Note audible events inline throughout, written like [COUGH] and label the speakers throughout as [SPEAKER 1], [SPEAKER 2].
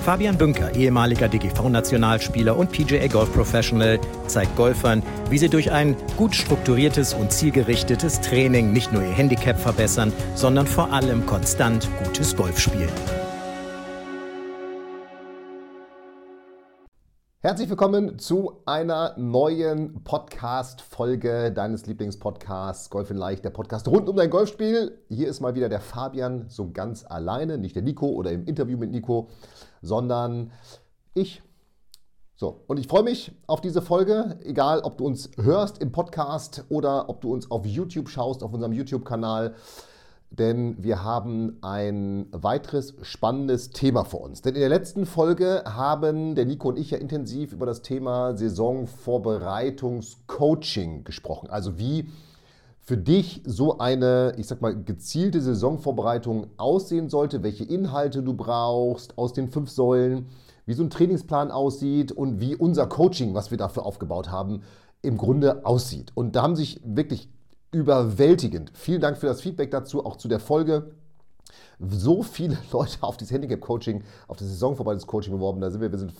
[SPEAKER 1] Fabian Bünker, ehemaliger DGV-Nationalspieler und PGA Golf Professional, zeigt Golfern, wie sie durch ein gut strukturiertes und zielgerichtetes Training nicht nur ihr Handicap verbessern, sondern vor allem konstant gutes Golf spielen.
[SPEAKER 2] Herzlich willkommen zu einer neuen Podcast-Folge deines Lieblingspodcasts Golf in Leicht, der Podcast rund um dein Golfspiel. Hier ist mal wieder der Fabian so ganz alleine, nicht der Nico oder im Interview mit Nico, sondern ich. So, und ich freue mich auf diese Folge, egal ob du uns hörst im Podcast oder ob du uns auf YouTube schaust, auf unserem YouTube-Kanal denn wir haben ein weiteres spannendes Thema vor uns. Denn in der letzten Folge haben der Nico und ich ja intensiv über das Thema Saisonvorbereitungscoaching gesprochen. Also wie für dich so eine, ich sag mal, gezielte Saisonvorbereitung aussehen sollte, welche Inhalte du brauchst aus den fünf Säulen, wie so ein Trainingsplan aussieht und wie unser Coaching, was wir dafür aufgebaut haben, im Grunde aussieht. Und da haben sich wirklich überwältigend. Vielen Dank für das Feedback dazu, auch zu der Folge. So viele [LAUGHS] Leute auf dieses Handicap-Coaching, auf das Saisonvorbereitungscoaching beworben, da sind wir, wir sind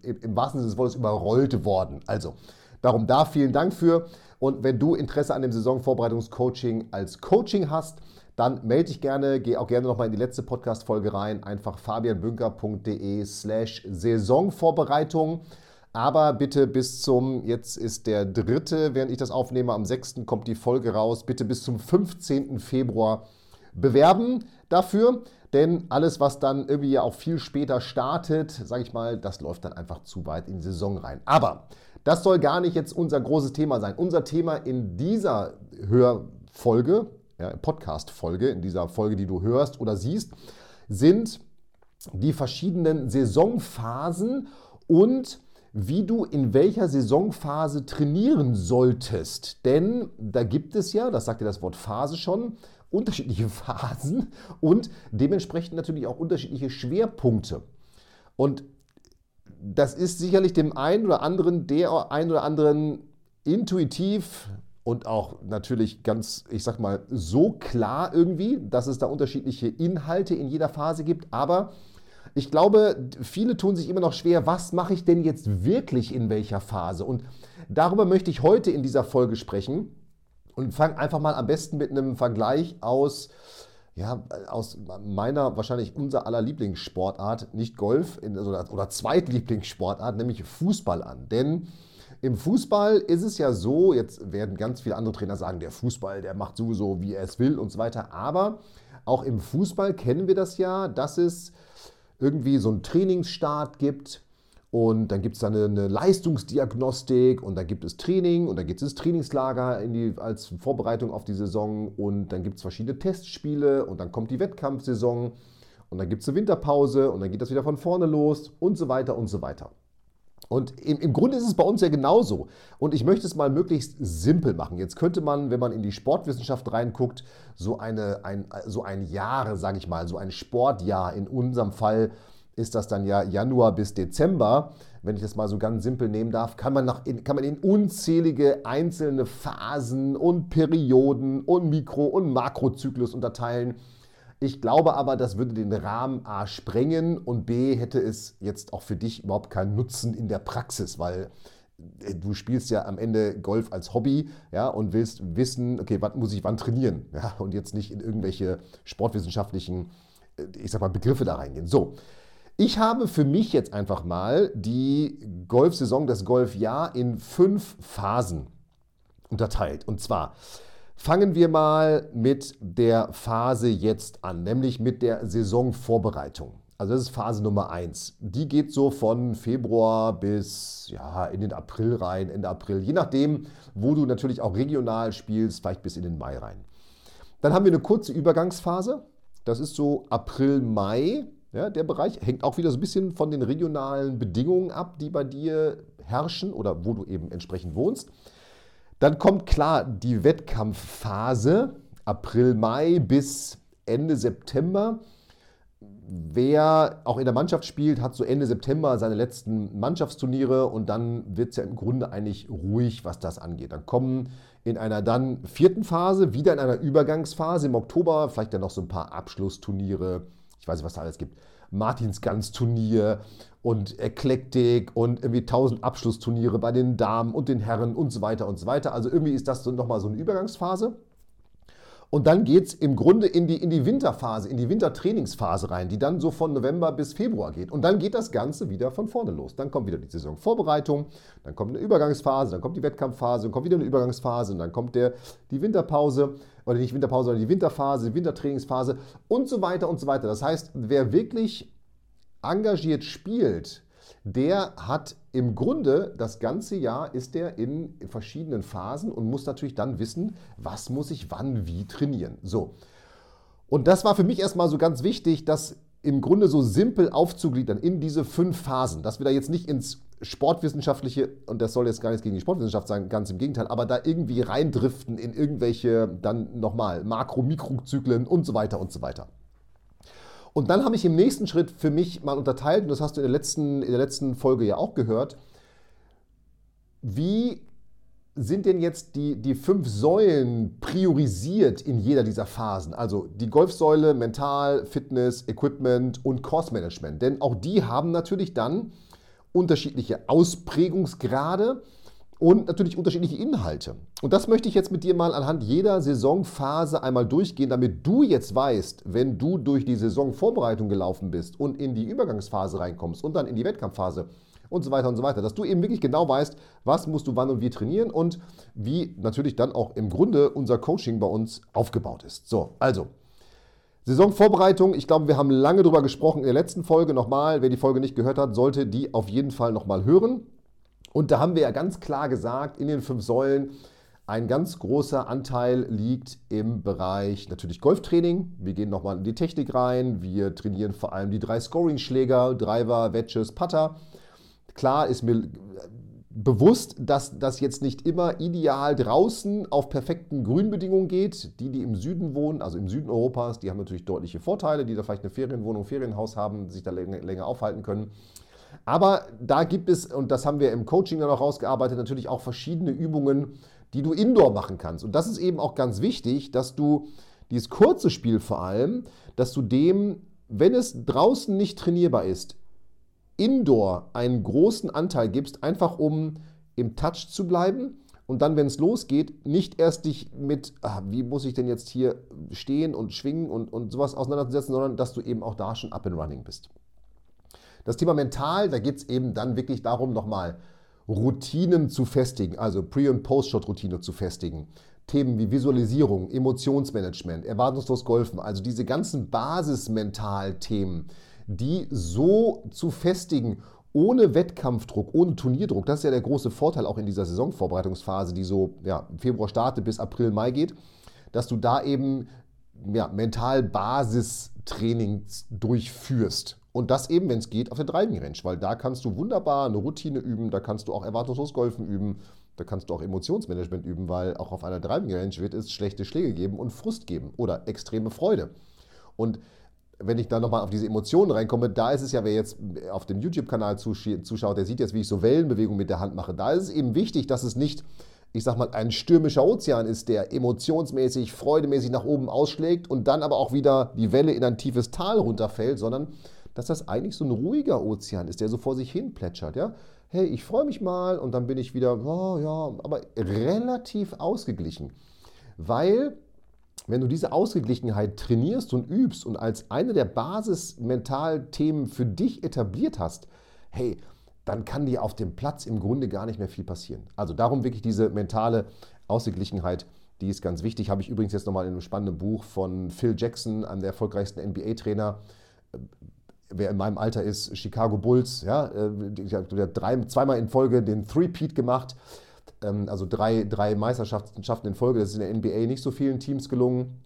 [SPEAKER 2] im wahrsten Sinne des Wortes überrollt worden. Also, darum da vielen Dank für. Und wenn du Interesse an dem Saisonvorbereitungscoaching als Coaching hast, dann melde dich gerne, geh auch gerne nochmal in die letzte Podcast-Folge rein, einfach fabianbünker.de slash Saisonvorbereitung. Aber bitte bis zum, jetzt ist der dritte, während ich das aufnehme, am 6. kommt die Folge raus, bitte bis zum 15. Februar bewerben dafür. Denn alles, was dann irgendwie ja auch viel später startet, sage ich mal, das läuft dann einfach zu weit in die Saison rein. Aber das soll gar nicht jetzt unser großes Thema sein. Unser Thema in dieser Hörfolge, ja, Podcast-Folge, in dieser Folge, die du hörst oder siehst, sind die verschiedenen Saisonphasen und wie du in welcher Saisonphase trainieren solltest. Denn da gibt es ja, das sagt ja das Wort Phase schon, unterschiedliche [LAUGHS] Phasen und dementsprechend natürlich auch unterschiedliche Schwerpunkte. Und das ist sicherlich dem einen oder anderen, der einen oder anderen intuitiv und auch natürlich ganz, ich sag mal, so klar irgendwie, dass es da unterschiedliche Inhalte in jeder Phase gibt. Aber ich glaube, viele tun sich immer noch schwer, was mache ich denn jetzt wirklich in welcher Phase? Und darüber möchte ich heute in dieser Folge sprechen und fange einfach mal am besten mit einem Vergleich aus, ja, aus meiner wahrscheinlich unser aller Lieblingssportart, nicht Golf oder, oder Zweitlieblingssportart, nämlich Fußball an. Denn im Fußball ist es ja so, jetzt werden ganz viele andere Trainer sagen, der Fußball, der macht sowieso, wie er es will und so weiter. Aber auch im Fußball kennen wir das ja, dass es irgendwie so einen Trainingsstart gibt und dann gibt es dann eine, Leistungsdiagnostik und dann gibt es Training und dann gibt es Trainingslager die, als Vorbereitung auf die Saison und dann gibt es verschiedene Testspiele und dann kommt die Wettkampfsaison und dann gibt es eine Winterpause und dann geht das wieder von vorne los und so weiter und so weiter. Und im, im, Grunde ist es bei uns ja genauso. Und ich möchte es mal möglichst simpel machen. Jetzt könnte man, wenn man in die Sportwissenschaft reinguckt, so, eine, ein, so ein Jahr, sage ich mal, so ein Sportjahr, in unserem Fall ist das dann ja Januar bis Dezember, wenn ich das mal so ganz simpel nehmen darf, kann man, nach, kann man in unzählige einzelne Phasen und Perioden und Mikro- und Makrozyklus unterteilen. Ich glaube aber, das würde den Rahmen A sprengen und B hätte es jetzt auch für dich überhaupt keinen Nutzen in der Praxis, weil äh, du spielst ja am Ende Golf als Hobby ja, und willst wissen, okay, was muss ich wann trainieren ja, und jetzt nicht in irgendwelche sportwissenschaftlichen, äh, ich sag mal, Begriffe da reingehen. So, ich habe für mich jetzt einfach mal die Golfsaison, das Golfjahr in fünf Phasen unterteilt. Und zwar Fangen wir mal mit der Phase jetzt an, nämlich mit der Saisonvorbereitung. Also das ist Phase Nummer 1. Die geht so von Februar bis ja, in den April rein, Ende April, je nachdem, wo du natürlich auch regional spielst, vielleicht bis in den Mai rein. Dann haben wir eine kurze Übergangsphase. Das ist so April, Mai. Ja, der Bereich hängt auch wieder so ein bisschen von den regionalen Bedingungen ab, die bei dir herrschen oder wo du eben entsprechend wohnst. Dann kommt klar die Wettkampfphase. April, Mai bis Ende September. Wer auch in der Mannschaft spielt, hat so Ende September seine letzten Mannschaftsturniere und dann wird es ja im Grunde eigentlich ruhig, was das angeht. Dann kommen in einer dann vierten Phase, wieder in einer Übergangsphase im Oktober, vielleicht dann noch so ein paar Abschlussturniere, ich weiß nicht, was da alles gibt, Martinsgans-Turnier und Eklektik und irgendwie tausend Abschlussturniere bei den Damen und den Herren und so weiter und so weiter. Also irgendwie ist das so nochmal so eine Übergangsphase. Und dann geht es im Grunde in die, in die Winterphase, in die Wintertrainingsphase rein, die dann so von November bis Februar geht. Und dann geht das Ganze wieder von vorne los. Dann kommt wieder die Saisonvorbereitung, dann kommt eine Übergangsphase, dann kommt die Wettkampfphase, dann kommt wieder eine Übergangsphase und dann kommt der, die Winterpause, oder nicht Winterpause, sondern die Winterphase, die Wintertrainingsphase und so weiter und so weiter. Das heißt, wer wirklich engagiert spielt, der hat im Grunde das ganze Jahr ist der in verschiedenen Phasen und muss natürlich dann wissen, was muss ich wann wie trainieren. So. Und das war für mich erstmal so ganz wichtig, das im Grunde so simpel aufzugliedern in diese fünf Phasen, dass wir da jetzt nicht ins Sportwissenschaftliche, und das soll jetzt gar nichts gegen die Sportwissenschaft sein, ganz im Gegenteil, aber da irgendwie reindriften in irgendwelche dann nochmal Makro-Mikrozyklen und so weiter und so weiter. Und dann habe ich im nächsten Schritt für mich mal unterteilt, und das hast du in der letzten, in der letzten Folge ja auch gehört, wie sind denn jetzt die, die fünf Säulen priorisiert in jeder dieser Phasen? Also die Golfsäule, Mental, Fitness, Equipment und Course Management. Denn auch die haben natürlich dann unterschiedliche Ausprägungsgrade und natürlich unterschiedliche Inhalte. Und das möchte ich jetzt mit dir mal anhand jeder Saisonphase einmal durchgehen, damit du jetzt weißt, wenn du durch die Saisonvorbereitung gelaufen bist und in die Übergangsphase reinkommst und dann in die Wettkampfphase und so weiter und so weiter, dass du eben wirklich genau weißt, was musst du wann und wie trainieren und wie natürlich dann auch im Grunde unser Coaching bei uns aufgebaut ist. So, also Saisonvorbereitung, ich glaube, wir haben lange darüber gesprochen in der letzten Folge nochmal. Wer die Folge nicht gehört hat, sollte die auf jeden Fall nochmal hören. Und da haben wir ja ganz klar gesagt, in den fünf Säulen, ein ganz großer Anteil liegt im Bereich natürlich Golftraining. Wir gehen nochmal in die Technik rein. Wir trainieren vor allem die drei Scoring-Schläger, Driver, Wedges, Putter. Klar ist mir bewusst, dass das jetzt nicht immer ideal draußen auf perfekten Grünbedingungen geht. Die, die im Süden wohnen, also im Süden Europas, die haben natürlich deutliche Vorteile, die da vielleicht eine Ferienwohnung, Ferienhaus haben, sich da länger, aufhalten können. Aber da gibt es, und das haben wir im Coaching dann auch rausgearbeitet, natürlich auch verschiedene Übungen, die du indoor machen kannst. Und das ist eben auch ganz wichtig, dass du dieses kurze Spiel vor allem, dass du dem, wenn es draußen nicht trainierbar ist, indoor einen großen Anteil gibst, einfach um im Touch zu bleiben und dann, wenn es losgeht, nicht erst dich mit, ah, wie muss ich denn jetzt hier stehen und schwingen und, und sowas auseinandersetzen, sondern dass du eben auch da schon up and running bist. Das Thema mental, da geht es eben dann wirklich darum, nochmal Routinen zu festigen, also Pre- und Post-Shot-Routine zu festigen. Themen wie Visualisierung, Emotionsmanagement, erwartungslos Golfen, also diese ganzen Basismental-Themen, die so zu festigen, ohne Wettkampfdruck, ohne Turnierdruck. Das ist ja der große Vorteil auch in dieser Saisonvorbereitungsphase, die so ja, Februar startet bis April, Mai geht, dass du da eben ja, mental Basistrainings durchführst. Und das eben, wenn es geht, auf der Driving Range, weil da kannst du wunderbar eine Routine üben, da kannst du auch erwartungslos Golfen üben, da kannst du auch Emotionsmanagement üben, weil auch auf einer Driving Range wird es schlechte Schläge geben und Frust geben oder extreme Freude. Und wenn ich da nochmal auf diese Emotionen reinkomme, da ist es ja, wer jetzt auf dem YouTube-Kanal zuschaut, der sieht jetzt, wie ich so Wellenbewegungen mit der Hand mache. Da ist es eben wichtig, dass es nicht, ich sag mal, ein stürmischer Ozean ist, der emotionsmäßig, freudemäßig nach oben ausschlägt und dann aber auch wieder die Welle in ein tiefes Tal runterfällt, sondern dass das eigentlich so ein ruhiger Ozean ist, der so vor sich hin plätschert. Ja? Hey, ich freue mich mal und dann bin ich wieder, oh ja, aber relativ ausgeglichen. Weil, wenn du diese Ausgeglichenheit trainierst und übst und als eine der Basismentalthemen für dich etabliert hast, hey, dann kann dir auf dem Platz im Grunde gar nicht mehr viel passieren. Also darum wirklich diese mentale Ausgeglichenheit, die ist ganz wichtig. Habe ich übrigens jetzt nochmal in einem spannenden Buch von Phil Jackson, einem der erfolgreichsten NBA-Trainer, wer in meinem Alter ist, Chicago Bulls, ja, äh, der hat drei, zweimal in Folge den Three-Peat gemacht, also drei, drei Meisterschaften in Folge, das ist in der NBA nicht so vielen Teams gelungen.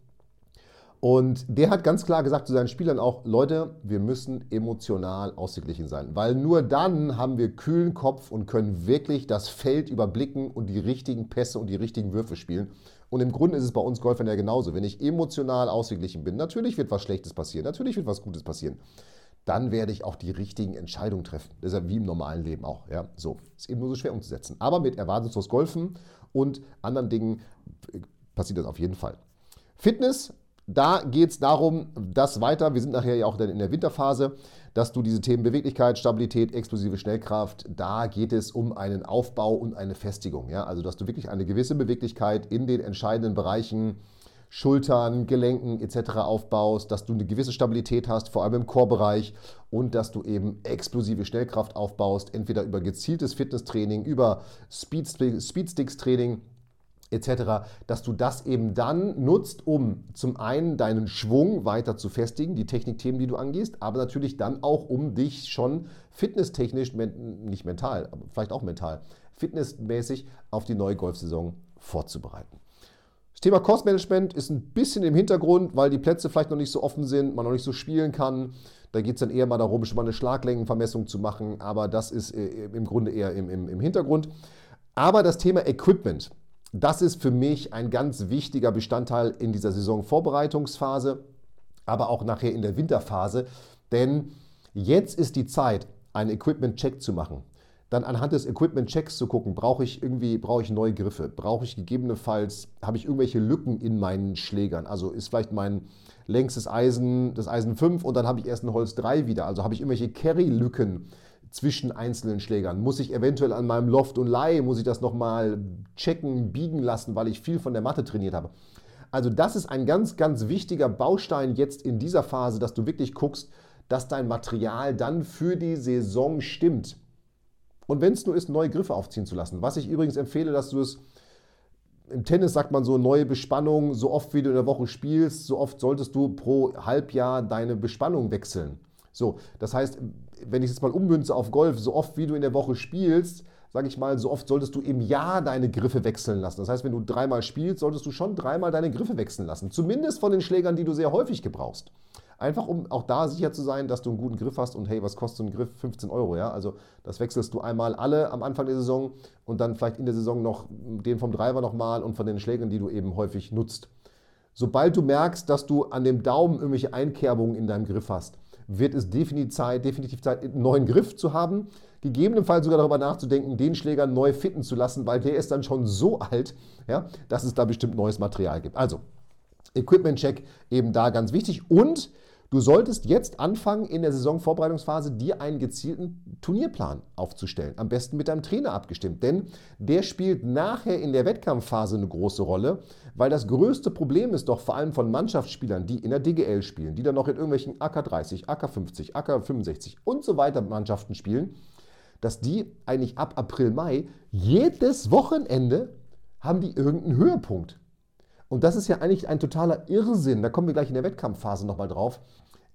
[SPEAKER 2] Und der hat ganz klar gesagt zu seinen Spielern auch, Leute, wir müssen emotional ausgeglichen sein, weil nur dann haben wir kühlen Kopf und können wirklich das Feld überblicken und die richtigen Pässe und die richtigen Würfe spielen, Und im Grunde ist es bei uns Golfern ja genauso. Wenn ich emotional ausgeglichen bin, natürlich wird was Schlechtes passieren, natürlich wird was Gutes passieren. Dann werde ich auch die richtigen Entscheidungen treffen. Das ja wie im normalen Leben auch. Ja? So, ist eben nur so schwer umzusetzen. Aber mit erwartungslos Golfen und anderen Dingen passiert das auf jeden Fall. Fitness da geht es darum, dass weiter, wir sind nachher ja auch dann in der Winterphase, dass du diese Themen Beweglichkeit, Stabilität, explosive Schnellkraft, da geht es um einen Aufbau und eine Festigung. Ja? Also, dass du wirklich eine gewisse Beweglichkeit in den entscheidenden Bereichen, Schultern, Gelenken etc. aufbaust, dass du eine gewisse Stabilität hast, vor allem im Chorbereich und dass du eben explosive Schnellkraft aufbaust, entweder über gezieltes Fitnesstraining, über Speedsticks-Training etc., dass du das eben dann nutzt, um zum einen deinen Schwung weiter zu festigen, die Technikthemen, die du angehst, aber natürlich dann auch, um dich schon fitnesstechnisch, nicht mental, aber vielleicht auch mental, fitnessmäßig auf die neue Golfsaison vorzubereiten. Thema Kostmanagement ist ein bisschen im Hintergrund, weil die Plätze vielleicht noch nicht so offen sind, man noch nicht so spielen kann. Da geht es dann eher mal darum, schon mal eine Schlaglängenvermessung zu machen, aber das ist äh, im Grunde eher im, im, im Hintergrund. Aber das Thema Equipment, das ist für mich ein ganz wichtiger Bestandteil in dieser Saisonvorbereitungsphase, aber auch nachher in der Winterphase. Denn jetzt ist die Zeit, einen Equipment-Check zu machen. Dann anhand des Equipment-Checks zu gucken, brauche ich irgendwie, brauche ich neue Griffe? Brauche ich gegebenenfalls, habe ich irgendwelche Lücken in meinen Schlägern? Also ist vielleicht mein längstes Eisen das Eisen 5 und dann habe ich erst ein Holz 3 wieder. Also habe ich irgendwelche Carry-Lücken zwischen einzelnen Schlägern? Muss ich eventuell an meinem Loft und Lie, muss ich das nochmal checken, biegen lassen, weil ich viel von der Matte trainiert habe? Also das ist ein ganz, ganz wichtiger Baustein jetzt in dieser Phase, dass du wirklich guckst, dass dein Material dann für die Saison stimmt. Und wenn es nur ist, neue Griffe aufziehen zu lassen. Was ich übrigens empfehle, dass du es im Tennis sagt man so neue Bespannung, so oft wie du in der Woche spielst, so oft solltest du pro Halbjahr deine Bespannung wechseln. So, das heißt, wenn ich es jetzt mal ummünze auf Golf, so oft wie du in der Woche spielst, sage ich mal, so oft solltest du im Jahr deine Griffe wechseln lassen. Das heißt, wenn du dreimal spielst, solltest du schon dreimal deine Griffe wechseln lassen. Zumindest von den Schlägern, die du sehr häufig gebrauchst. Einfach um auch da sicher zu sein, dass du einen guten Griff hast und hey, was kostet so ein Griff? 15 Euro, ja? Also das wechselst du einmal alle am Anfang der Saison und dann vielleicht in der Saison noch den vom Driver nochmal und von den Schlägern, die du eben häufig nutzt. Sobald du merkst, dass du an dem Daumen irgendwelche Einkerbungen in deinem Griff hast, wird es definitiv Zeit, definitiv Zeit, einen neuen Griff zu haben. Gegebenenfalls sogar darüber nachzudenken, den Schläger neu fitten zu lassen, weil der ist dann schon so alt, ja, dass es da bestimmt neues Material gibt. Also, Equipment-Check eben da ganz wichtig. Und Du solltest jetzt anfangen, in der Saisonvorbereitungsphase dir einen gezielten Turnierplan aufzustellen. Am besten mit deinem Trainer abgestimmt, denn der spielt nachher in der Wettkampfphase eine große Rolle, weil das größte Problem ist doch vor allem von Mannschaftsspielern, die in der DGL spielen, die dann noch in irgendwelchen AK30, AK50, AK65 und so weiter Mannschaften spielen, dass die eigentlich ab April, Mai jedes Wochenende haben die irgendeinen Höhepunkt. Und das ist ja eigentlich ein totaler Irrsinn. Da kommen wir gleich in der Wettkampfphase nochmal drauf.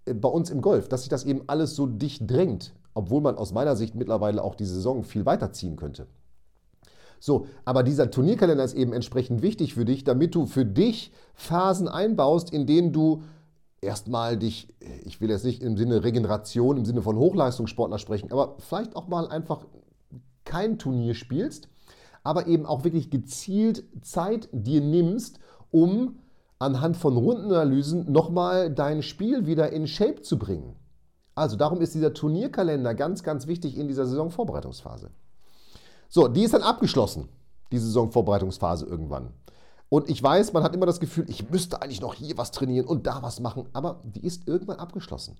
[SPEAKER 2] Äh, bei uns im Golf, dass sich das eben alles so dicht drängt, obwohl man aus meiner Sicht mittlerweile auch die Saison viel weiterziehen könnte. So, aber dieser Turnierkalender ist eben entsprechend wichtig für dich, damit du für dich Phasen einbaust, in denen du erstmal dich, ich will jetzt nicht im Sinne Regeneration, im Sinne von Hochleistungssportler sprechen, aber vielleicht auch mal einfach kein Turnier spielst, aber eben auch wirklich gezielt Zeit dir nimmst, um anhand von Rundenanalysen nochmal dein Spiel wieder in Shape zu bringen. Also darum ist dieser Turnierkalender ganz, ganz wichtig in dieser Saisonvorbereitungsphase. So, die ist dann abgeschlossen, die Saisonvorbereitungsphase irgendwann. Und ich weiß, man hat immer das Gefühl, ich müsste eigentlich noch hier was trainieren und da was machen, aber die ist irgendwann abgeschlossen.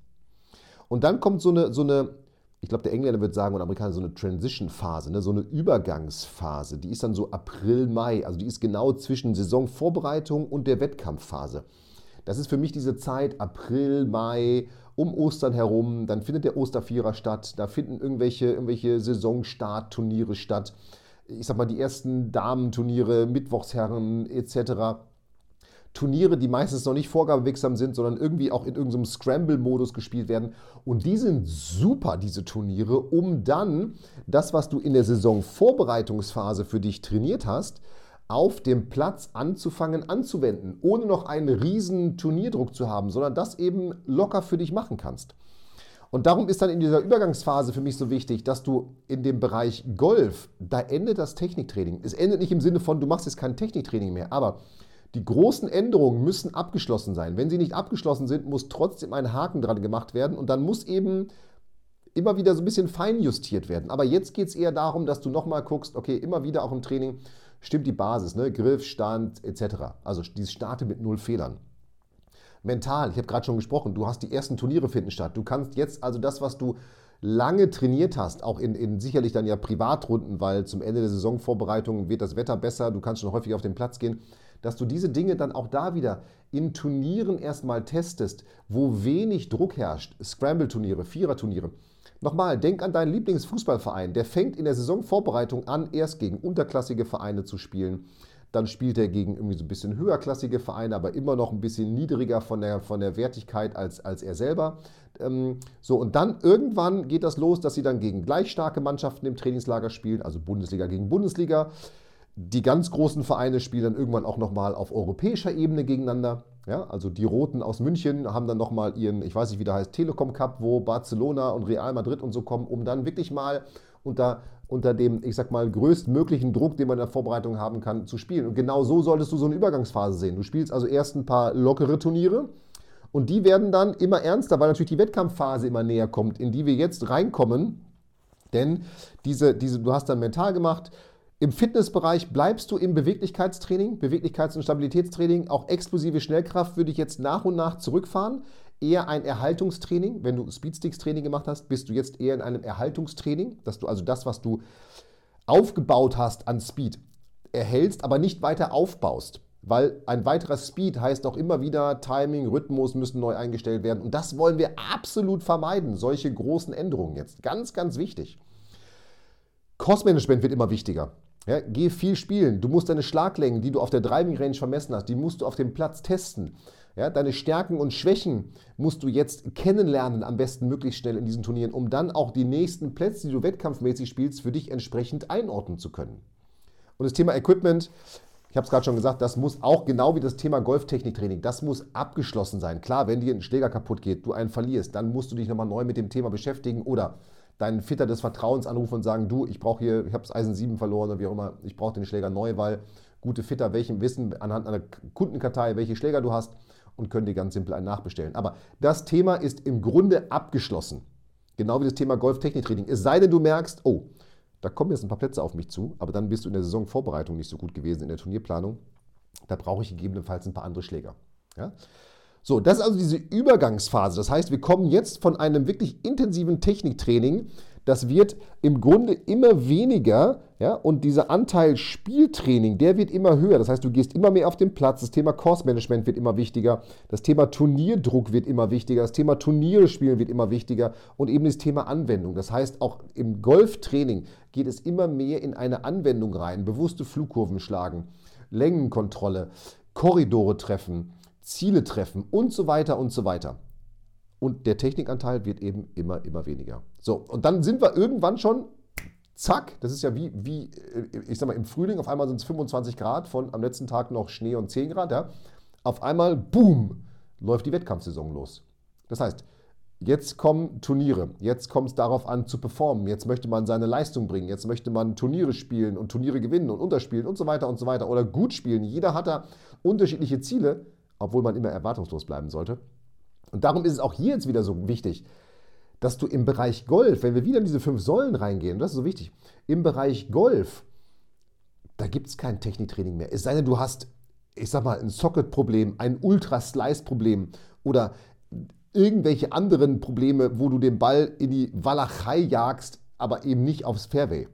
[SPEAKER 2] Und dann kommt so eine, so eine ich glaube, der Engländer wird sagen und Amerikaner so eine Transition-Phase, ne, so eine Übergangsphase. Die ist dann so April, Mai. Also die ist genau zwischen Saisonvorbereitung und der Wettkampfphase. Das ist für mich diese Zeit April, Mai, um Ostern herum. Dann findet der Ostervierer statt. Da finden irgendwelche, irgendwelche Saisonstartturniere statt. Ich sag mal, die ersten Damenturniere, Mittwochsherren etc. Turniere, die meistens noch nicht vorgabewirksam sind, sondern irgendwie auch in irgendeinem Scramble-Modus gespielt werden. Und die sind super, diese Turniere, um dann das, was du in der Saisonvorbereitungsphase für dich trainiert hast, auf dem Platz anzufangen anzuwenden, ohne noch einen riesen Turnierdruck zu haben, sondern das eben locker für dich machen kannst. Und darum ist dann in dieser Übergangsphase für mich so wichtig, dass du in dem Bereich Golf, da endet das Techniktraining. Es endet nicht im Sinne von, du machst jetzt kein Techniktraining mehr, aber Die großen Änderungen müssen abgeschlossen sein. Wenn sie nicht abgeschlossen sind, muss trotzdem ein Haken dran gemacht werden und dann muss eben immer wieder so ein bisschen feinjustiert werden. Aber jetzt geht es eher darum, dass du nochmal guckst, okay, immer wieder auch im Training stimmt die Basis, ne? Griff, Stand etc. Also dieses Starte mit null Fehlern. Mental, ich habe gerade schon gesprochen, du hast die ersten Turniere finden statt. Du kannst jetzt also das, was du lange trainiert hast, auch in, in sicherlich dann ja Privatrunden, weil zum Ende der Saisonvorbereitung wird das Wetter besser, du kannst schon häufig auf den Platz gehen, dass du diese Dinge dann auch da wieder in Turnieren erstmal testest, wo wenig Druck herrscht. Scramble-Turniere, Vierer-Turniere. Nochmal, denk an deinen Lieblingsfußballverein. Der fängt in der Saisonvorbereitung an, erst gegen unterklassige Vereine zu spielen. Dann spielt er gegen irgendwie so ein bisschen höherklassige Vereine, aber immer noch ein bisschen niedriger von der, von der Wertigkeit als, als er selber. Ähm, so, und dann irgendwann geht das los, dass sie dann gegen gleich starke Mannschaften im Trainingslager spielen, also Bundesliga gegen Bundesliga. Die ganz großen Vereine spielen dann irgendwann auch nochmal auf europäischer Ebene gegeneinander. Ja, also die Roten aus München haben dann nochmal ihren, ich weiß nicht, wie der heißt, Telekom Cup, wo Barcelona und Real Madrid und so kommen, um dann wirklich mal unter, unter dem, ich sag mal, größtmöglichen Druck, den man in der Vorbereitung haben kann, zu spielen. Und genau so solltest du so eine Übergangsphase sehen. Du spielst also erst ein paar lockere Turniere und die werden dann immer ernster, weil natürlich die Wettkampfphase immer näher kommt, in die wir jetzt reinkommen. Denn diese, diese, du hast dann mental gemacht, im Fitnessbereich bleibst du im Beweglichkeitstraining, Beweglichkeits- und Stabilitätstraining. Auch explosive Schnellkraft würde ich jetzt nach und nach zurückfahren. Eher ein Erhaltungstraining. Wenn du Speedsticks-Training gemacht hast, bist du jetzt eher in einem Erhaltungstraining, dass du also das, was du aufgebaut hast an Speed, erhältst, aber nicht weiter aufbaust. Weil ein weiterer Speed heißt auch immer wieder, Timing, Rhythmus müssen neu eingestellt werden. Und das wollen wir absolut vermeiden, solche großen Änderungen jetzt. Ganz, ganz wichtig. Kostmanagement wird immer wichtiger. Ja, geh viel spielen. Du musst deine Schlaglängen, die du auf der Driving Range vermessen hast, die musst du auf dem Platz testen. Ja, deine Stärken und Schwächen musst du jetzt kennenlernen, am besten möglichst schnell in diesen Turnieren, um dann auch die nächsten Plätze, die du wettkampfmäßig spielst, für dich entsprechend einordnen zu können. Und das Thema Equipment, ich habe es gerade schon gesagt, das muss auch genau wie das Thema Golftechniktraining, das muss abgeschlossen sein. Klar, wenn dir ein Schläger kaputt geht, du einen verlierst, dann musst du dich nochmal neu mit dem Thema beschäftigen oder deinen Fitter des Vertrauens anrufen und sagen, du, ich brauche hier, ich habe das Eisen 7 verloren oder wie auch immer, ich brauche den Schläger neu, weil gute Fitter welchen wissen anhand einer Kundenkartei, welche Schläger du hast und können dir ganz simpel einen nachbestellen. Aber das Thema ist im Grunde abgeschlossen. Genau wie das Thema Golftechniktraining. Es sei denn, du merkst, oh, da kommen jetzt ein paar Plätze auf mich zu, aber dann bist du in der Saisonvorbereitung nicht so gut gewesen, in der Turnierplanung. Da brauche ich gegebenenfalls ein paar andere Schläger. Ja? So, das ist also diese Übergangsphase. Das heißt, wir kommen jetzt von einem wirklich intensiven Techniktraining. Das wird im Grunde immer weniger, ja, und dieser Anteil Spieltraining, der wird immer höher. Das heißt, du gehst immer mehr auf den Platz. Das Thema Course Management wird immer wichtiger. Das Thema Turnierdruck wird immer wichtiger. Das Thema Turniere spielen wird immer wichtiger. Und eben das Thema Anwendung. Das heißt, auch im Golftraining geht es immer mehr in eine Anwendung rein. Bewusste Flugkurven schlagen, Längenkontrolle, Korridore treffen Ziele treffen und so weiter und so weiter. Und der Technikanteil wird eben immer, immer weniger. So, und dann sind wir irgendwann schon, zack, das ist ja wie, wie ich sag mal, im Frühling, auf einmal sind es 25 Grad, von am letzten Tag noch Schnee und 10 Grad, ja. Auf einmal, boom, läuft die Wettkampfsaison los. Das heißt, Jetzt kommen Turniere, jetzt kommt es darauf an zu performen, jetzt möchte man seine Leistung bringen, jetzt möchte man Turniere spielen und Turniere gewinnen und unterspielen und so weiter und so weiter oder gut spielen. Jeder hat da unterschiedliche Ziele obwohl man immer erwartungslos bleiben sollte. Und darum ist es auch hier jetzt wieder so wichtig, dass du im Bereich Golf, wenn wir wieder in diese fünf Säulen reingehen, das ist so wichtig, im Bereich Golf, da gibt es kein Techniktraining mehr. Es sei denn, du hast, ich sag mal, ein Socket-Problem, ein Ultra-Slice-Problem oder irgendwelche anderen Probleme, wo du den Ball in die Walachei jagst, aber eben nicht aufs Fairway.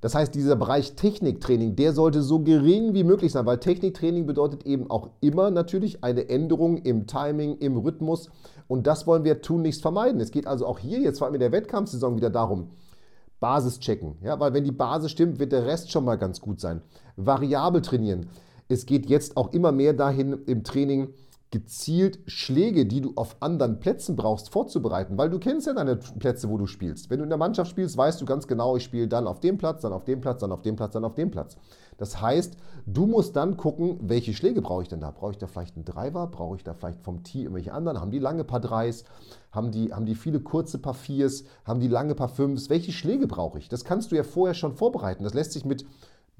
[SPEAKER 2] Das heißt, dieser Bereich Techniktraining, der sollte so gering wie möglich sein, weil Techniktraining bedeutet eben auch immer natürlich eine Änderung im Timing, im Rhythmus. Und das wollen wir tunlichst vermeiden. Es geht also auch hier jetzt vor allem in der Wettkampfsaison wieder darum, Basis checken. Ja, weil wenn die Basis stimmt, wird der Rest schon mal ganz gut sein. Variabel trainieren. Es geht jetzt auch immer mehr dahin im Training, gezielt Schläge, die du auf anderen Plätzen brauchst, vorzubereiten, weil du kennst ja deine Plätze, wo du spielst. Wenn du in der Mannschaft spielst, weißt du ganz genau, ich spiele dann auf dem Platz, dann auf dem Platz, dann auf dem Platz, dann auf dem Platz. Das heißt, du musst dann gucken, welche Schläge brauche ich denn da? Brauche ich da vielleicht einen Driver? Brauche ich da vielleicht vom Tee irgendwelche anderen? Haben die lange Paar Dreis? Haben die, haben die viele kurze Paar Viers? Haben die lange Paar Fünfs? Welche Schläge brauche ich? Das kannst du ja vorher schon vorbereiten. Das lässt sich mit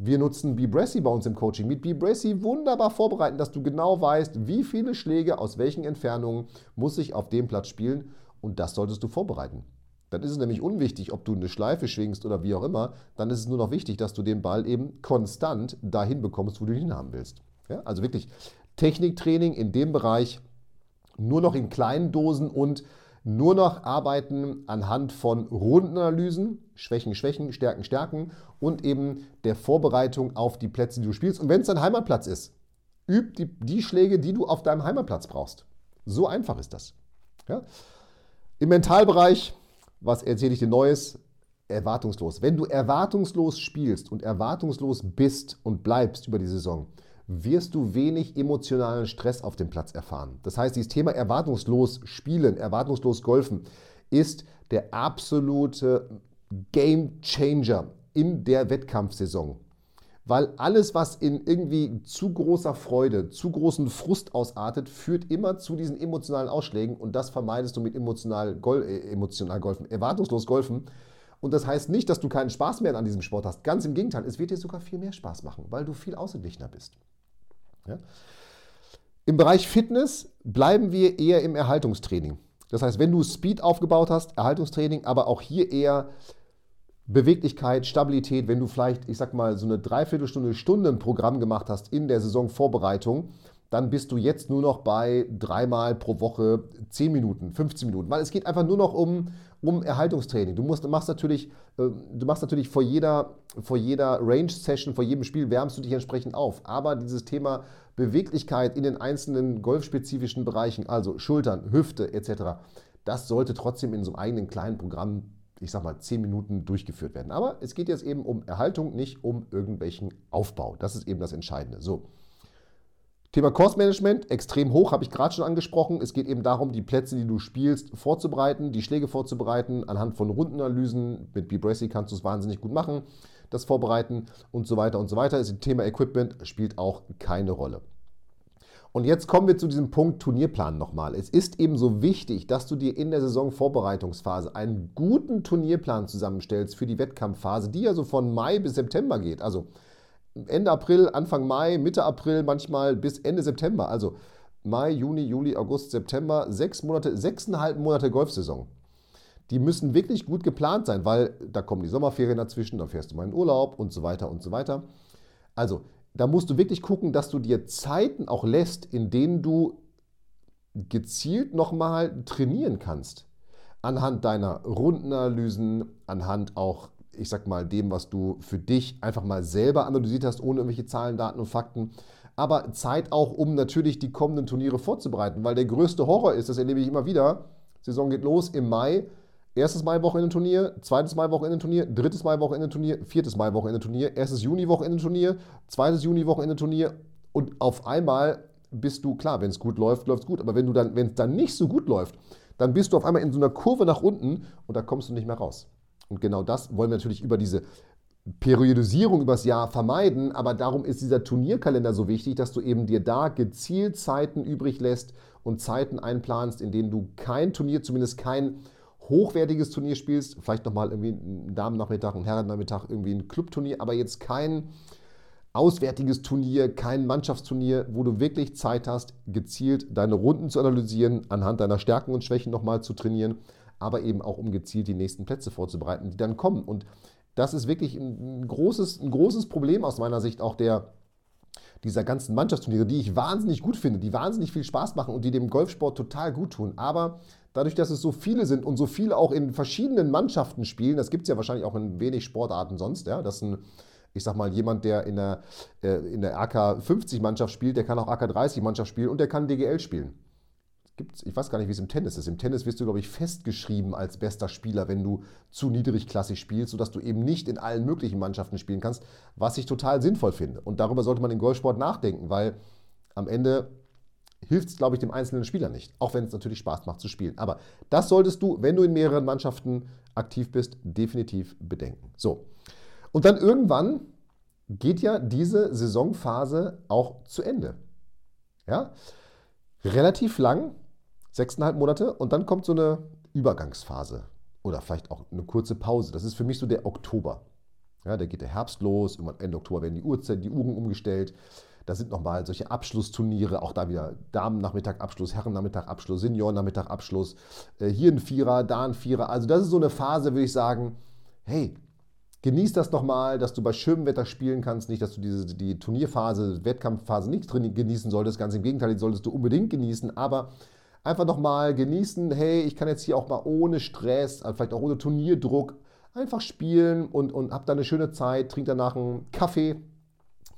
[SPEAKER 2] Wir nutzen BeBressy bei uns im Coaching. Mit BeBressy wunderbar vorbereiten, dass du genau weißt, wie viele Schläge aus welchen Entfernungen muss ich auf dem Platz spielen und das solltest du vorbereiten. Dann ist es nämlich unwichtig, ob du eine Schleife schwingst oder wie auch immer. Dann ist es nur noch wichtig, dass du den Ball eben konstant dahin bekommst, wo du ihn haben willst. Ja, also wirklich Techniktraining in dem Bereich nur noch in kleinen Dosen und nur noch arbeiten anhand von Rundenanalysen, Schwächen, Schwächen, Stärken, Stärken und eben der Vorbereitung auf die Plätze, die du spielst. Und wenn es dein Heimatplatz ist, üb die, die Schläge, die du auf deinem Heimatplatz brauchst. So einfach ist das. Ja? Im Mentalbereich was erzähle ich dir Neues? Erwartungslos. Wenn du erwartungslos spielst und erwartungslos bist und bleibst über die Saison, wirst du wenig emotionalen Stress auf dem Platz erfahren. Das heißt, dieses Thema erwartungslos spielen, erwartungslos golfen ist der absolute Game Changer in der Wettkampfsaison weil alles, was in irgendwie zu großer Freude, zu großen Frust ausartet, führt immer zu diesen emotionalen Ausschlägen und das vermeidest du mit emotional, Gol äh, emotional Golfen, erwartungslos Golfen. Und das heißt nicht, dass du keinen Spaß mehr an diesem Sport hast. Ganz im Gegenteil, es wird dir sogar viel mehr Spaß machen, weil du viel ausgeglichener bist. Ja? Im Bereich Fitness bleiben wir eher im Erhaltungstraining. Das heißt, wenn du Speed aufgebaut hast, Erhaltungstraining, aber auch hier eher Beweglichkeit, Stabilität, wenn du vielleicht, ich sag mal, so eine Dreiviertelstunde, Stunde Programm gemacht hast in der Saisonvorbereitung, dann bist du jetzt nur noch bei dreimal pro Woche 10 Minuten, 15 Minuten. Weil es geht einfach nur noch um, um Erhaltungstraining. Du, musst, machst natürlich, äh, du machst natürlich vor jeder, vor jeder Range-Session, vor jedem Spiel wärmst du dich entsprechend auf. Aber dieses Thema Beweglichkeit in den einzelnen golfspezifischen Bereichen, also Schultern, Hüfte etc., das sollte trotzdem in so einem eigenen kleinen Programm ich sag mal, zehn Minuten durchgeführt werden. Aber es geht jetzt eben um Erhaltung, nicht um irgendwelchen Aufbau. Das ist eben das Entscheidende. So. Thema Kursmanagement, extrem hoch, habe ich gerade schon angesprochen. Es geht eben darum, die Plätze, die du spielst, vorzubereiten, die Schläge vorzubereiten. Anhand von Rundenanalysen mit B-Bracy kannst du es wahnsinnig gut machen, das Vorbereiten und so weiter und so weiter. Das Thema Equipment spielt auch keine Rolle. Und jetzt kommen wir zu diesem Punkt Turnierplan nochmal. Es ist eben so wichtig, dass du dir in der Saisonvorbereitungsphase einen guten Turnierplan zusammenstellst für die Wettkampfphase, die ja so von Mai bis September geht. Also Ende April, Anfang Mai, Mitte April, manchmal bis Ende September. Also Mai, Juni, Juli, August, September, sechs Monate, sechseinhalb Monate Golfsaison. Die müssen wirklich gut geplant sein, weil da kommen die Sommerferien dazwischen, dann fährst du mal in Urlaub und so weiter und so weiter. Also da musst du wirklich gucken, dass du dir Zeiten auch lässt, in denen du gezielt nochmal trainieren kannst. Anhand deiner Rundenanalysen, anhand auch, ich sag mal, dem, was du für dich einfach mal selber analysiert hast, ohne irgendwelche Zahlen, Daten und Fakten. Aber Zeit auch, um natürlich die kommenden Turniere vorzubereiten, weil der größte Horror ist, das erlebe ich immer wieder. Saison geht los im Mai Erstes Mai-Wochenende-Turnier, zweites Mai-Wochenende-Turnier, drittes Mai-Wochenende-Turnier, viertes Mai-Wochenende-Turnier, erstes Juni-Wochenende-Turnier, zweites Juni-Wochenende-Turnier und auf einmal bist du, klar, wenn es gut läuft, läuft es gut, aber wenn du dann, wenn es dann nicht so gut läuft, dann bist du auf einmal in so einer Kurve nach unten und da kommst du nicht mehr raus. Und genau das wollen wir natürlich über diese Periodisierung übers Jahr vermeiden, aber darum ist dieser Turnierkalender so wichtig, dass du eben dir da gezielt Zeiten übrig lässt und Zeiten einplanst, in denen du kein Turnier, zumindest kein hochwertiges Turnier spielst, vielleicht nochmal irgendwie einen Damennachmittag, einen Herrennachmittag, irgendwie ein Clubturnier, aber jetzt kein auswärtiges Turnier, kein Mannschaftsturnier, wo du wirklich Zeit hast, gezielt deine Runden zu analysieren, anhand deiner Stärken und Schwächen nochmal zu trainieren, aber eben auch um gezielt die nächsten Plätze vorzubereiten, die dann kommen. Und das ist wirklich ein großes, ein großes Problem aus meiner Sicht auch der, dieser ganzen Mannschaftsturniere, die ich wahnsinnig gut finde, die wahnsinnig viel Spaß machen und die dem Golfsport total gut tun. Aber dadurch, dass es so viele sind und so viele auch in verschiedenen Mannschaften spielen, das gibt es ja wahrscheinlich auch in wenig Sportarten sonst, ja, dass ein, ich sag mal, jemand, der in der, äh, in der AK 50 Mannschaft spielt, der kann auch AK 30 Mannschaft spielen und der kann DGL spielen. Gibt's, ich weiß gar nicht, wie es im Tennis ist. Im Tennis wirst du, glaube ich, festgeschrieben als bester Spieler, wenn du zu niedrigklassig spielst, sodass du eben nicht in allen möglichen Mannschaften spielen kannst, was ich total sinnvoll finde. Und darüber sollte man im Golfsport nachdenken, weil am Ende hilft es, glaube ich, dem einzelnen Spieler nicht. Auch wenn es natürlich Spaß macht zu spielen. Aber das solltest du, wenn du in mehreren Mannschaften aktiv bist, definitiv bedenken. So. Und dann irgendwann geht ja diese Saisonphase auch zu Ende. Ja? Relativ lang, sechseinhalb Monate, und dann kommt so eine Übergangsphase oder vielleicht auch eine kurze Pause. Das ist für mich so der Oktober. Ja, da geht der Herbst los, irgendwann Ende Oktober werden die, Uhrzeit, die Uhren umgestellt. Da sind nochmal solche Abschlussturniere, auch da wieder Damen-Nachmittag Abschluss, Herren-Nachmittag Abschluss, Senioren-Nachmittag Abschluss. Äh, hier ein Vierer, da ein Vierer. Also das ist so eine Phase, würde ich sagen, hey, genieß das nochmal, dass du bei schönem Wetter spielen kannst. Nicht, dass du diese, die Turnierphase, Wettkampfphase nicht drin genießen solltest. Ganz im Gegenteil, die solltest du unbedingt genießen. Aber einfach nochmal genießen, hey, ich kann jetzt hier auch mal ohne Stress, also vielleicht auch ohne Turnierdruck, einfach spielen und, und hab da eine schöne Zeit, trink danach einen Kaffee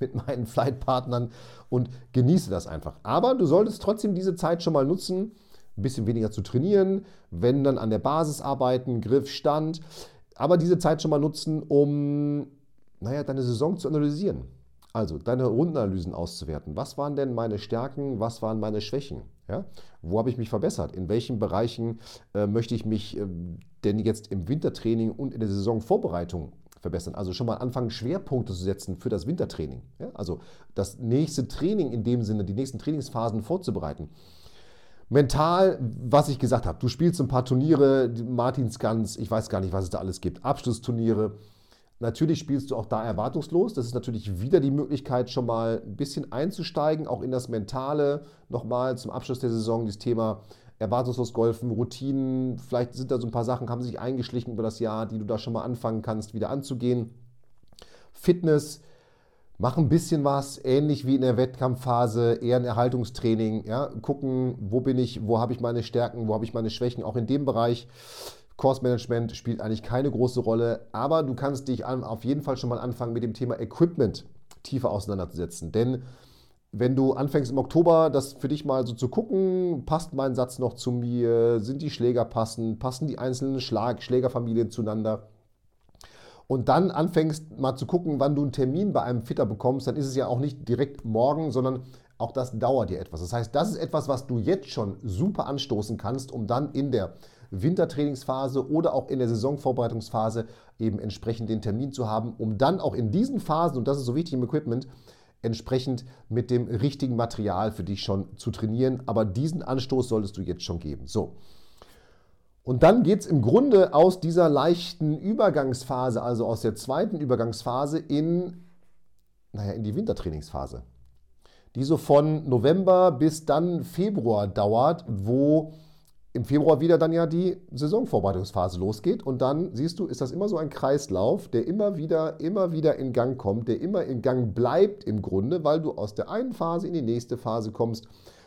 [SPEAKER 2] mit [LAUGHS] meinen Flightpartnern und genieße das einfach. Aber du solltest trotzdem diese Zeit schon mal nutzen, ein bisschen weniger zu trainieren, wenn dann an der Basis arbeiten, Griff, Stand, aber diese Zeit schon mal nutzen, um naja, deine Saison zu analysieren. Also deine Rundenanalysen auszuwerten. Was waren denn meine Stärken, was waren meine Schwächen? Ja? Wo habe ich mich verbessert? In welchen Bereichen äh, möchte ich mich äh, denn jetzt im Wintertraining und in der Saisonvorbereitung verbessern? Also schon mal anfangen, Schwerpunkte zu setzen für das Wintertraining. Ja? Also das nächste Training in dem Sinne, die nächsten Trainingsphasen vorzubereiten. Mental, was ich gesagt habe, du spielst ein paar Turniere, Martinsgans, ich weiß gar nicht, was es da alles gibt, Abschlussturniere. Natürlich spielst du auch da erwartungslos. Das ist natürlich wieder die Möglichkeit, schon mal ein bisschen einzusteigen, auch in das Mentale. Nochmal zum Abschluss der Saison das Thema erwartungslos golfen, Routinen. Vielleicht sind da so ein paar Sachen, haben sich eingeschlichen über das Jahr, die du da schon mal anfangen kannst, wieder anzugehen. Fitness, mach ein bisschen was, ähnlich wie in der Wettkampfphase, eher ein Erhaltungstraining. Ja? Gucken, wo bin ich, wo habe ich meine Stärken, wo habe ich meine Schwächen, auch in dem Bereich. Course Management spielt eigentlich keine große Rolle, aber du kannst dich auf jeden Fall schon mal anfangen mit dem Thema Equipment tiefer auseinanderzusetzen. Denn wenn du anfängst im Oktober, das für dich mal so zu gucken, passt mein Satz noch zu mir, sind die Schläger passend, passen die einzelnen Schlag Schlägerfamilien zueinander, und dann anfängst mal zu gucken, wann du einen Termin bei einem Fitter bekommst, dann ist es ja auch nicht direkt morgen, sondern auch das dauert dir etwas. Das heißt, das ist etwas, was du jetzt schon super anstoßen kannst, um dann in der Wintertrainingsphase oder auch in der Saisonvorbereitungsphase eben entsprechend den Termin zu haben, um dann auch in diesen Phasen, und das ist so wichtig im Equipment, entsprechend mit dem richtigen Material für dich schon zu trainieren. Aber diesen Anstoß solltest du jetzt schon geben. So. Und dann geht es im Grunde aus dieser leichten Übergangsphase, also aus der zweiten Übergangsphase in, naja, in die Wintertrainingsphase, die so von November bis dann Februar dauert, wo im Februar wieder dann ja die Saisonvorbereitungsphase losgeht und dann siehst du, ist das immer so ein Kreislauf, der immer wieder, immer wieder in Gang kommt, der immer in Gang bleibt im Grunde, weil du aus der einen Phase in die nächste Phase kommst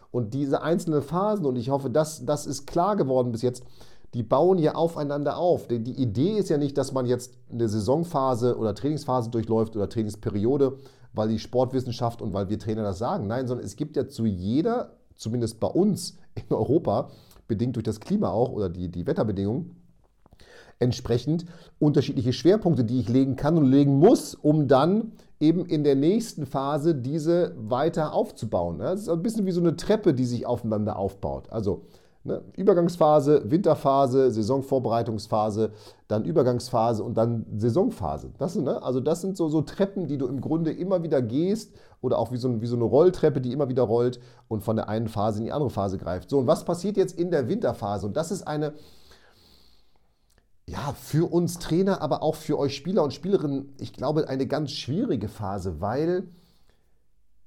[SPEAKER 2] und diese einzelnen Phasen und ich hoffe, das, das ist klar geworden bis jetzt, die bauen ja aufeinander auf. Die Idee ist ja nicht, dass man jetzt eine Saisonphase oder Trainingsphase durchläuft oder Trainingsperiode, weil die Sportwissenschaft und weil wir Trainer das sagen. Nein, sondern es gibt ja zu jeder, zumindest bei uns in Europa, bedingt durch das Klima auch oder die, die Wetterbedingungen, entsprechend unterschiedliche Schwerpunkte, die ich legen kann und legen muss, um dann eben in der nächsten Phase diese weiter aufzubauen. Das ist ein bisschen wie so eine Treppe, die sich aufeinander aufbaut. Also ne, Übergangsphase, Winterphase, Saisonvorbereitungsphase, dann Übergangsphase und dann Saisonphase. Das, ne, also das sind so, so Treppen, die du im Grunde immer wieder gehst oder auch wie so, wie so eine Rolltreppe, die immer wieder rollt und von der einen Phase in die andere Phase greift. So, und was passiert jetzt in der Winterphase? Und das ist eine, ja, für uns Trainer, aber auch für euch Spieler und Spielerinnen, ich glaube, eine ganz schwierige Phase, weil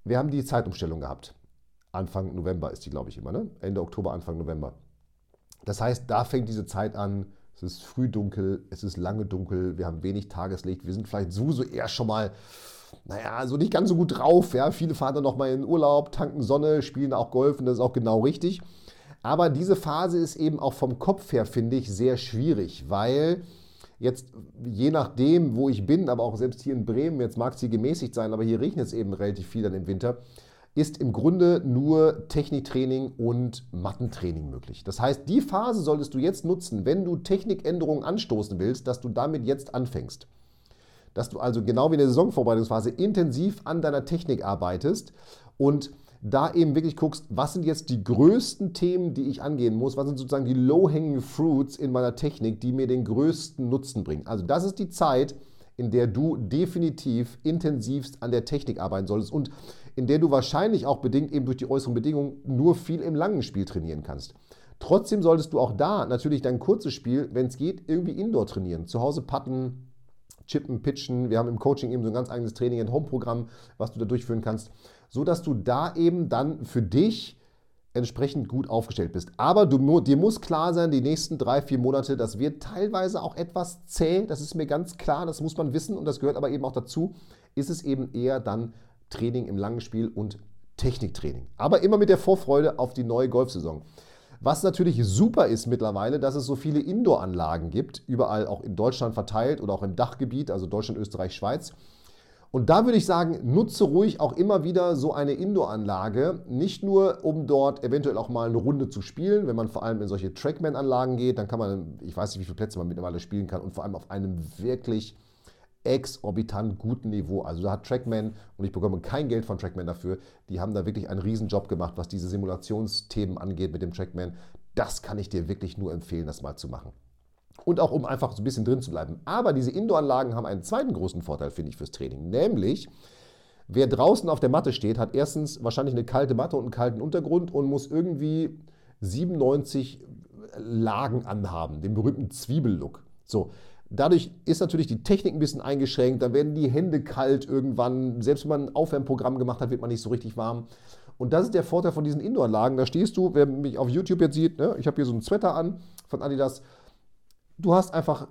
[SPEAKER 2] wir haben die Zeitumstellung gehabt. Anfang November ist die, glaube ich, immer, ne? Ende Oktober, Anfang November. Das heißt, da fängt diese Zeit an, es ist früh dunkel, es ist lange dunkel, wir haben wenig Tageslicht, wir sind vielleicht sowieso eher schon mal naja, so nicht ganz so gut drauf. Ja. Viele fahren dann nochmal in den Urlaub, tanken Sonne, spielen auch Golf und das ist auch genau richtig. Aber diese Phase ist eben auch vom Kopf her, finde ich, sehr schwierig, weil jetzt je nachdem, wo ich bin, aber auch selbst hier in Bremen, jetzt mag es hier gemäßigt sein, aber hier regnet es eben relativ viel dann im Winter, ist im Grunde nur Techniktraining und Mattentraining möglich. Das heißt, die Phase solltest du jetzt nutzen, wenn du Technikänderungen anstoßen willst, dass du damit jetzt anfängst dass du also genau wie in der Saisonvorbereitungsphase intensiv an deiner Technik arbeitest und da eben wirklich guckst, was sind jetzt die größten Themen, die ich angehen muss, was sind sozusagen die low-hanging fruits in meiner Technik, die mir den größten Nutzen bringen. Also das ist die Zeit, in der du definitiv intensivst an der Technik arbeiten solltest und in der du wahrscheinlich auch bedingt eben durch die äußeren Bedingungen nur viel im langen Spiel trainieren kannst. Trotzdem solltest du auch da natürlich dein kurzes Spiel, wenn es geht, irgendwie indoor trainieren. Zu Hause putten, Chippen, Pitchen. Wir haben im Coaching eben so ein ganz eigenes Training and Home Programm, was du da durchführen kannst, so dass du da eben dann für dich entsprechend gut aufgestellt bist. Aber du, dir muss klar sein, die nächsten drei, vier Monate, das wird teilweise auch etwas zäh, das ist mir ganz klar, das muss man wissen und das gehört aber eben auch dazu, ist es eben eher dann Training im langen Spiel und Techniktraining. Aber immer mit der Vorfreude auf die neue Golfsaison. Was natürlich super ist mittlerweile, dass es so viele Indoor-Anlagen gibt, überall auch in Deutschland verteilt oder auch im Dachgebiet, also Deutschland, Österreich, Schweiz. Und da würde ich sagen, nutze ruhig auch immer wieder so eine Indoor-Anlage, nicht nur um dort eventuell auch mal eine Runde zu spielen, wenn man vor allem in solche Trackman-Anlagen geht, dann kann man, ich weiß nicht, wie viele Plätze man mittlerweile spielen kann und vor allem auf einem wirklich exorbitant guten Niveau. Also da hat Trackman, und ich bekomme kein Geld von Trackman dafür, die haben da wirklich einen Riesenjob gemacht, was diese Simulationsthemen angeht mit dem Trackman. Das kann ich dir wirklich nur empfehlen, das mal zu machen und auch um einfach so ein bisschen drin zu bleiben. Aber diese Indoor-Anlagen haben einen zweiten großen Vorteil, finde ich, fürs Training. Nämlich, wer draußen auf der Matte steht, hat erstens wahrscheinlich eine kalte Matte und einen kalten Untergrund und muss irgendwie 97 Lagen anhaben, den berühmten Zwiebellook. So, Dadurch ist natürlich die Technik ein bisschen eingeschränkt, dann werden die Hände kalt irgendwann. Selbst wenn man ein Aufwärmprogramm gemacht hat, wird man nicht so richtig warm. Und das ist der Vorteil von diesen Indoor-Anlagen. Da stehst du, wer mich auf YouTube jetzt sieht, ne? ich habe hier so ein Sweater an von Adidas du hast einfach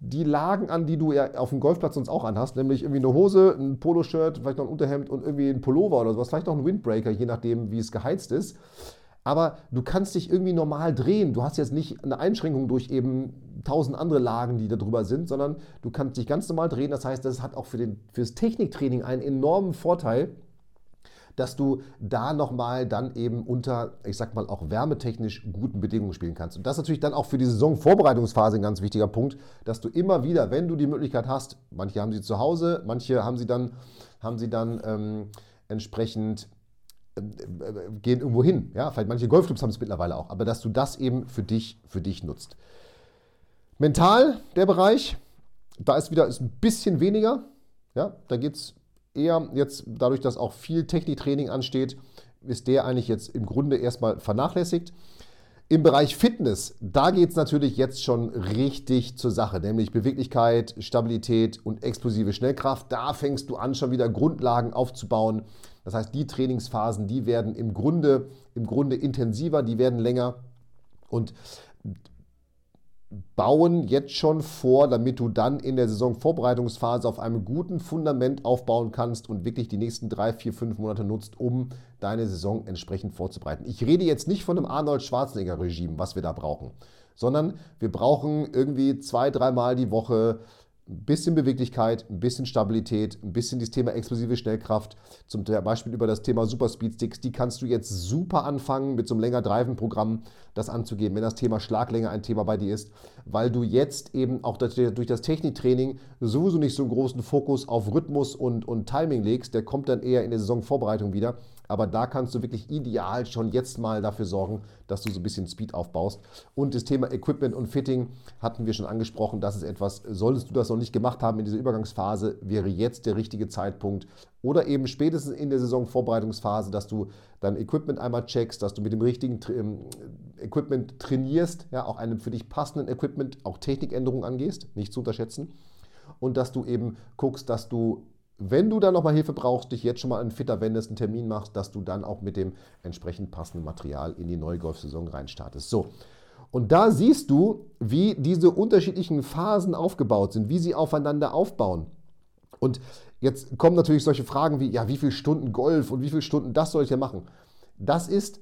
[SPEAKER 2] die Lagen an, die du ja auf dem Golfplatz sonst auch anhast, nämlich irgendwie eine Hose, ein Poloshirt, vielleicht noch ein Unterhemd und irgendwie ein Pullover oder sowas, vielleicht noch ein Windbreaker, je nachdem, wie es geheizt ist. Aber du kannst dich irgendwie normal drehen. Du hast jetzt nicht eine Einschränkung durch eben tausend andere Lagen, die da drüber sind, sondern du kannst dich ganz normal drehen. Das heißt, das hat auch für, den, für das Techniktraining einen enormen Vorteil, dass du da nochmal dann eben unter, ich sag mal, auch wärmetechnisch guten Bedingungen spielen kannst. Und das ist natürlich dann auch für die Saisonvorbereitungsphase ein ganz wichtiger Punkt, dass du immer wieder, wenn du die Möglichkeit hast, manche haben sie zu Hause, manche haben sie dann, haben sie dann ähm, entsprechend äh, äh, gehen irgendwo hin. Ja, vielleicht manche Golfclubs haben es mittlerweile auch, aber dass du das eben für dich, für dich nutzt. Mental, der Bereich, da ist wieder ist ein bisschen weniger. Ja, da geht es eher jetzt dadurch, dass auch viel Techniktraining ansteht, ist der eigentlich jetzt im Grunde erstmal vernachlässigt. Im Bereich Fitness, da geht es natürlich jetzt schon richtig zur Sache, nämlich Beweglichkeit, Stabilität und explosive Schnellkraft. Da fängst du an, schon wieder Grundlagen aufzubauen. Das heißt, die Trainingsphasen, die werden im Grunde, im Grunde intensiver, die werden länger. Und bauen jetzt schon vor, damit du dann in der Saisonvorbereitungsphase auf einem guten Fundament aufbauen kannst und wirklich die nächsten drei, vier, fünf Monate nutzt, um deine Saison entsprechend vorzubereiten. Ich rede jetzt nicht von einem Arnold Schwarzenegger-Regime, was wir da brauchen, sondern wir brauchen irgendwie zwei, dreimal die Woche ein bisschen Beweglichkeit, ein bisschen Stabilität, ein bisschen das Thema explosive Schnellkraft, zum Beispiel über das Thema Super Speed Sticks, die kannst du jetzt super anfangen mit so einem länger Driven-Programm das anzugeben, wenn das Thema Schlaglänge ein Thema bei dir ist, weil du jetzt eben auch durch das Techniktraining sowieso nicht so einen großen Fokus auf Rhythmus und, und Timing legst, der kommt dann eher in der Saisonvorbereitung wieder. Aber da kannst du wirklich ideal schon jetzt mal dafür sorgen, dass du so ein bisschen Speed aufbaust. Und das Thema Equipment und Fitting hatten wir schon angesprochen. Das ist etwas, solltest du das noch nicht gemacht haben in dieser Übergangsphase, wäre jetzt der richtige Zeitpunkt. Oder eben spätestens in der Saisonvorbereitungsphase, dass du dein Equipment einmal checkst, dass du mit dem richtigen ähm, Equipment trainierst, ja, auch einem für dich passenden Equipment, auch Technikänderungen angehst, nicht zu unterschätzen. Und dass du eben guckst, dass du wenn du dann nochmal Hilfe brauchst, dich jetzt schon mal an Fitter wendest, einen Termin machst, dass du dann auch mit dem entsprechend passenden Material in die neue Golfsaison reinstartest. So. Und da siehst du, wie diese unterschiedlichen Phasen aufgebaut sind, wie sie aufeinander aufbauen. Und jetzt kommen natürlich solche Fragen wie, ja, wie viele Stunden Golf und wie viele Stunden das soll ich ja machen? Das ist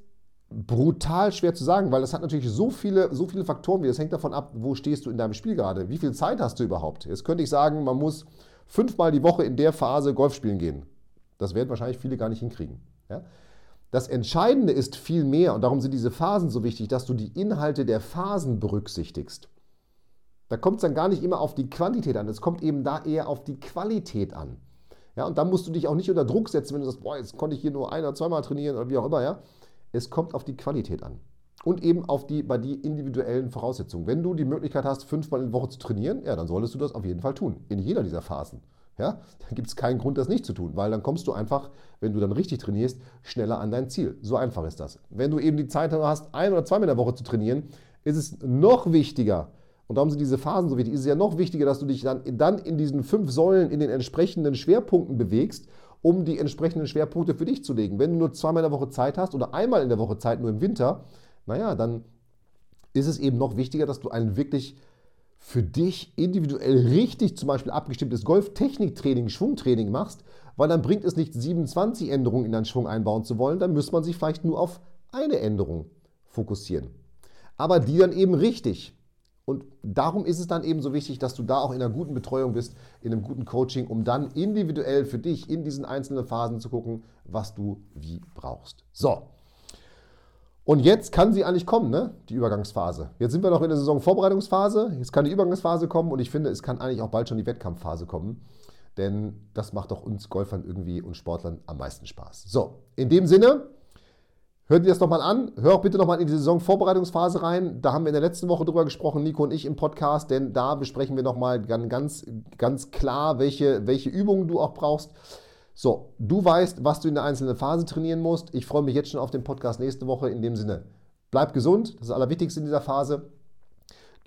[SPEAKER 2] brutal schwer zu sagen, weil das hat natürlich so viele, so viele Faktoren, wie das hängt davon ab, wo stehst du in deinem Spiel gerade, wie viel Zeit hast du überhaupt. Jetzt könnte ich sagen, man muss fünfmal die Woche in der Phase Golf spielen gehen. Das werden wahrscheinlich viele gar nicht hinkriegen. Ja? Das Entscheidende ist viel mehr, und darum sind diese Phasen so wichtig, dass du die Inhalte der Phasen berücksichtigst. Da kommt es dann gar nicht immer auf die Quantität an, es kommt eben da eher auf die Qualität an. Ja, und da musst du dich auch nicht unter Druck setzen, wenn du sagst, boah, jetzt konnte ich hier nur ein oder zweimal trainieren oder wie auch immer. Ja? Es kommt auf die Qualität an. Und eben auf die, bei die individuellen Voraussetzungen. Wenn du die Möglichkeit hast, fünfmal in der Woche zu trainieren, ja, dann solltest du das auf jeden Fall tun. In jeder dieser Phasen. Ja, [LAUGHS] dann gibt es keinen Grund, das nicht zu tun, weil dann kommst du einfach, wenn du dann richtig trainierst, schneller an dein Ziel. So einfach ist das. Wenn du eben die Zeit hast, ein oder zweimal in der Woche zu trainieren, ist es noch wichtiger Und darum sind diese Phasen so wichtig. Es ist ja noch wichtiger, dass du dich dann, dann in diesen fünf Säulen in den entsprechenden Schwerpunkten bewegst, um die entsprechenden Schwerpunkte für dich zu legen. Wenn du nur zweimal in der Woche Zeit hast oder einmal in der Woche Zeit nur im Winter, naja, dann ist es eben noch wichtiger, dass du einen wirklich für dich individuell richtig zum Beispiel abgestimmtes Golftechniktraining, Schwungtraining machst, weil dann bringt es nicht 27 Änderungen in deinen Schwung einbauen zu wollen, dann müsste man sich vielleicht nur auf eine Änderung fokussieren. Aber die dann eben richtig. Und darum ist es dann eben so wichtig, dass du da auch in einer guten Betreuung bist, in einem guten Coaching, um dann individuell für dich in diesen einzelnen Phasen zu gucken, was du wie brauchst. So. Und jetzt kann sie eigentlich kommen, ne? die Übergangsphase. Jetzt sind wir noch in der Saisonvorbereitungsphase. Jetzt kann die Übergangsphase kommen und ich finde, es kann eigentlich auch bald schon die Wettkampfphase kommen. Denn das macht doch uns Golfern irgendwie und Sportlern am meisten Spaß. So, in dem Sinne, Hört dir das nochmal an. Hör auch bitte nochmal in die Saisonvorbereitungsphase rein. Da haben wir in der letzten Woche drüber gesprochen, Nico und ich im Podcast, denn da besprechen wir nochmal ganz, ganz klar, welche, welche Übungen du auch brauchst. So, du weißt, was du in der einzelnen Phase trainieren musst. Ich freue mich jetzt schon auf den Podcast nächste Woche. In dem Sinne, bleib gesund. Das ist das Allerwichtigste in dieser Phase.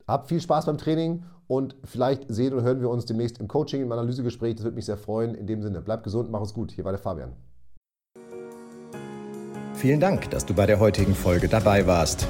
[SPEAKER 2] Hab viel Spaß beim Training und vielleicht sehen oder hören wir uns demnächst im Coaching, im Analysegespräch. Das würde mich sehr freuen. In dem Sinne, bleib gesund, mach es gut. Hier war der Fabian.
[SPEAKER 1] Vielen Dank, dass du bei der heutigen Folge dabei warst.